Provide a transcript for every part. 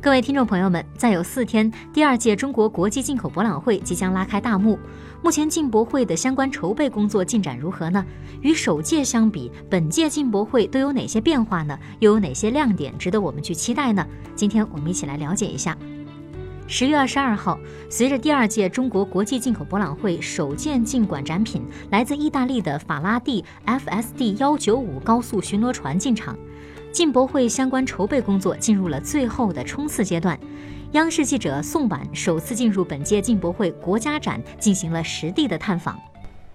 各位听众朋友们，再有四天，第二届中国国际进口博览会即将拉开大幕。目前进博会的相关筹备工作进展如何呢？与首届相比，本届进博会都有哪些变化呢？又有哪些亮点值得我们去期待呢？今天我们一起来了解一下。十月二十二号，随着第二届中国国际进口博览会首件进馆展品来自意大利的法拉第 FSD 幺九五高速巡逻船进场。进博会相关筹备工作进入了最后的冲刺阶段。央视记者宋婉首次进入本届进博会国家展，进行了实地的探访。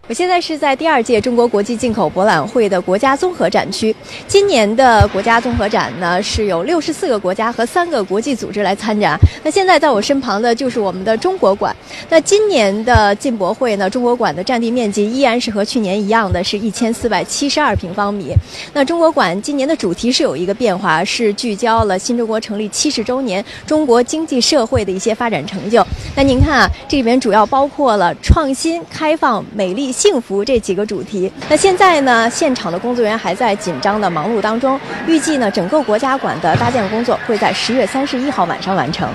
我现在是在第二届中国国际进口博览会的国家综合展区。今年的国家综合展呢，是有六十四个国家和三个国际组织来参展。那现在在我身旁的就是我们的中国馆。那今年的进博会呢，中国馆的占地面积依然是和去年一样的，是一千四百七十二平方米。那中国馆今年的主题是有一个变化，是聚焦了新中国成立七十周年中国经济社会的一些发展成就。那您看啊，这里边主要包括了创新、开放、美丽。幸福这几个主题。那现在呢，现场的工作人员还在紧张的忙碌当中。预计呢，整个国家馆的搭建工作会在十月三十一号晚上完成。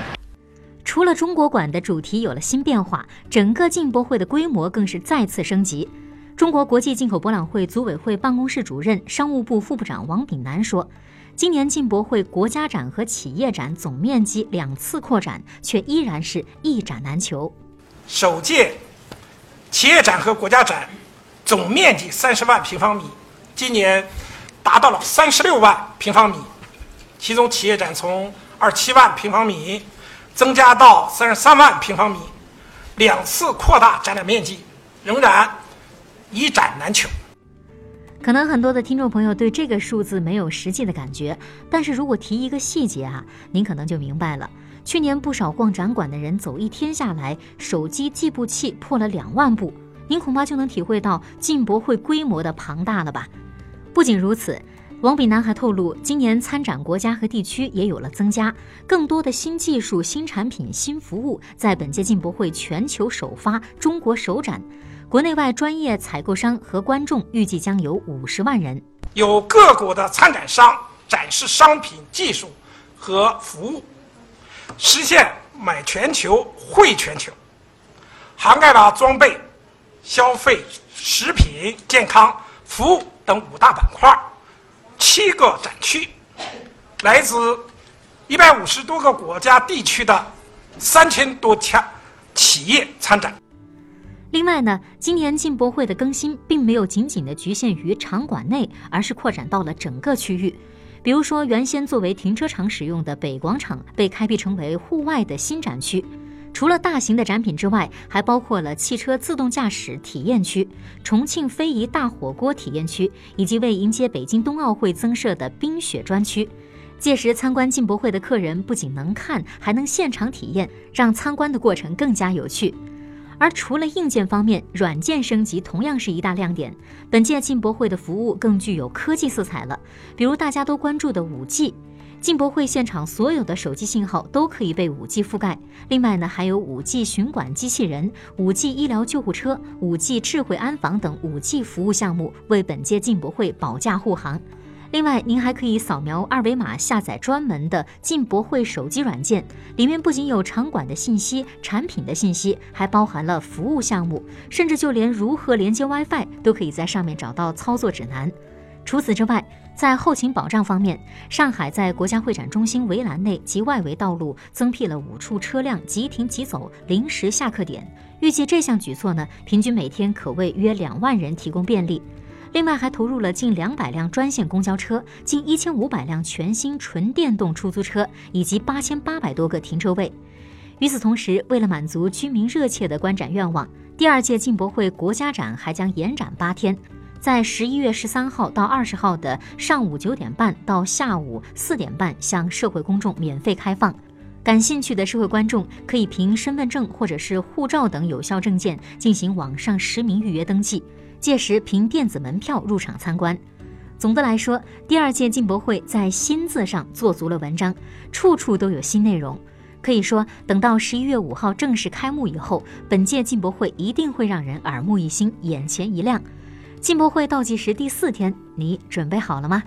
除了中国馆的主题有了新变化，整个进博会的规模更是再次升级。中国国际进口博览会组委会办公室主任、商务部副部长王炳南说：“今年进博会国家展和企业展总面积两次扩展，却依然是一展难求。首届。”企业展和国家展总面积三十万平方米，今年达到了三十六万平方米，其中企业展从二七万平方米增加到三十三万平方米，两次扩大展览面积，仍然一展难求。可能很多的听众朋友对这个数字没有实际的感觉，但是如果提一个细节啊，您可能就明白了。去年不少逛展馆的人走一天下来，手机计步器破了两万步，您恐怕就能体会到进博会规模的庞大了吧？不仅如此，王炳南还透露，今年参展国家和地区也有了增加，更多的新技术、新产品、新服务在本届进博会全球首发、中国首展，国内外专业采购商和观众预计将有五十万人，有各国的参展商展示商品、技术和服务。实现买全球、汇全球，涵盖了装备、消费、食品、健康、服务等五大板块，七个展区，来自一百五十多个国家地区的三千多家企业参展。另外呢，今年进博会的更新并没有仅仅的局限于场馆内，而是扩展到了整个区域。比如说，原先作为停车场使用的北广场被开辟成为户外的新展区，除了大型的展品之外，还包括了汽车自动驾驶体验区、重庆非遗大火锅体验区，以及为迎接北京冬奥会增设的冰雪专区。届时参观进博会的客人不仅能看，还能现场体验，让参观的过程更加有趣。而除了硬件方面，软件升级同样是一大亮点。本届进博会的服务更具有科技色彩了，比如大家都关注的五 G，进博会现场所有的手机信号都可以被五 G 覆盖。另外呢，还有五 G 巡管机器人、五 G 医疗救护车、五 G 智慧安防等五 G 服务项目为本届进博会保驾护航。另外，您还可以扫描二维码下载专门的进博会手机软件，里面不仅有场馆的信息、产品的信息，还包含了服务项目，甚至就连如何连接 WiFi 都可以在上面找到操作指南。除此之外，在后勤保障方面，上海在国家会展中心围栏内及外围道路增辟了五处车辆即停即走临时下客点，预计这项举措呢，平均每天可为约两万人提供便利。另外，还投入了近两百辆专线公交车、近一千五百辆全新纯电动出租车以及八千八百多个停车位。与此同时，为了满足居民热切的观展愿望，第二届进博会国家展还将延展八天，在十一月十三号到二十号的上午九点半到下午四点半向社会公众免费开放。感兴趣的社会观众可以凭身份证或者是护照等有效证件进行网上实名预约登记。届时凭电子门票入场参观。总的来说，第二届进博会在“新”字上做足了文章，处处都有新内容。可以说，等到十一月五号正式开幕以后，本届进博会一定会让人耳目一新、眼前一亮。进博会倒计时第四天，你准备好了吗？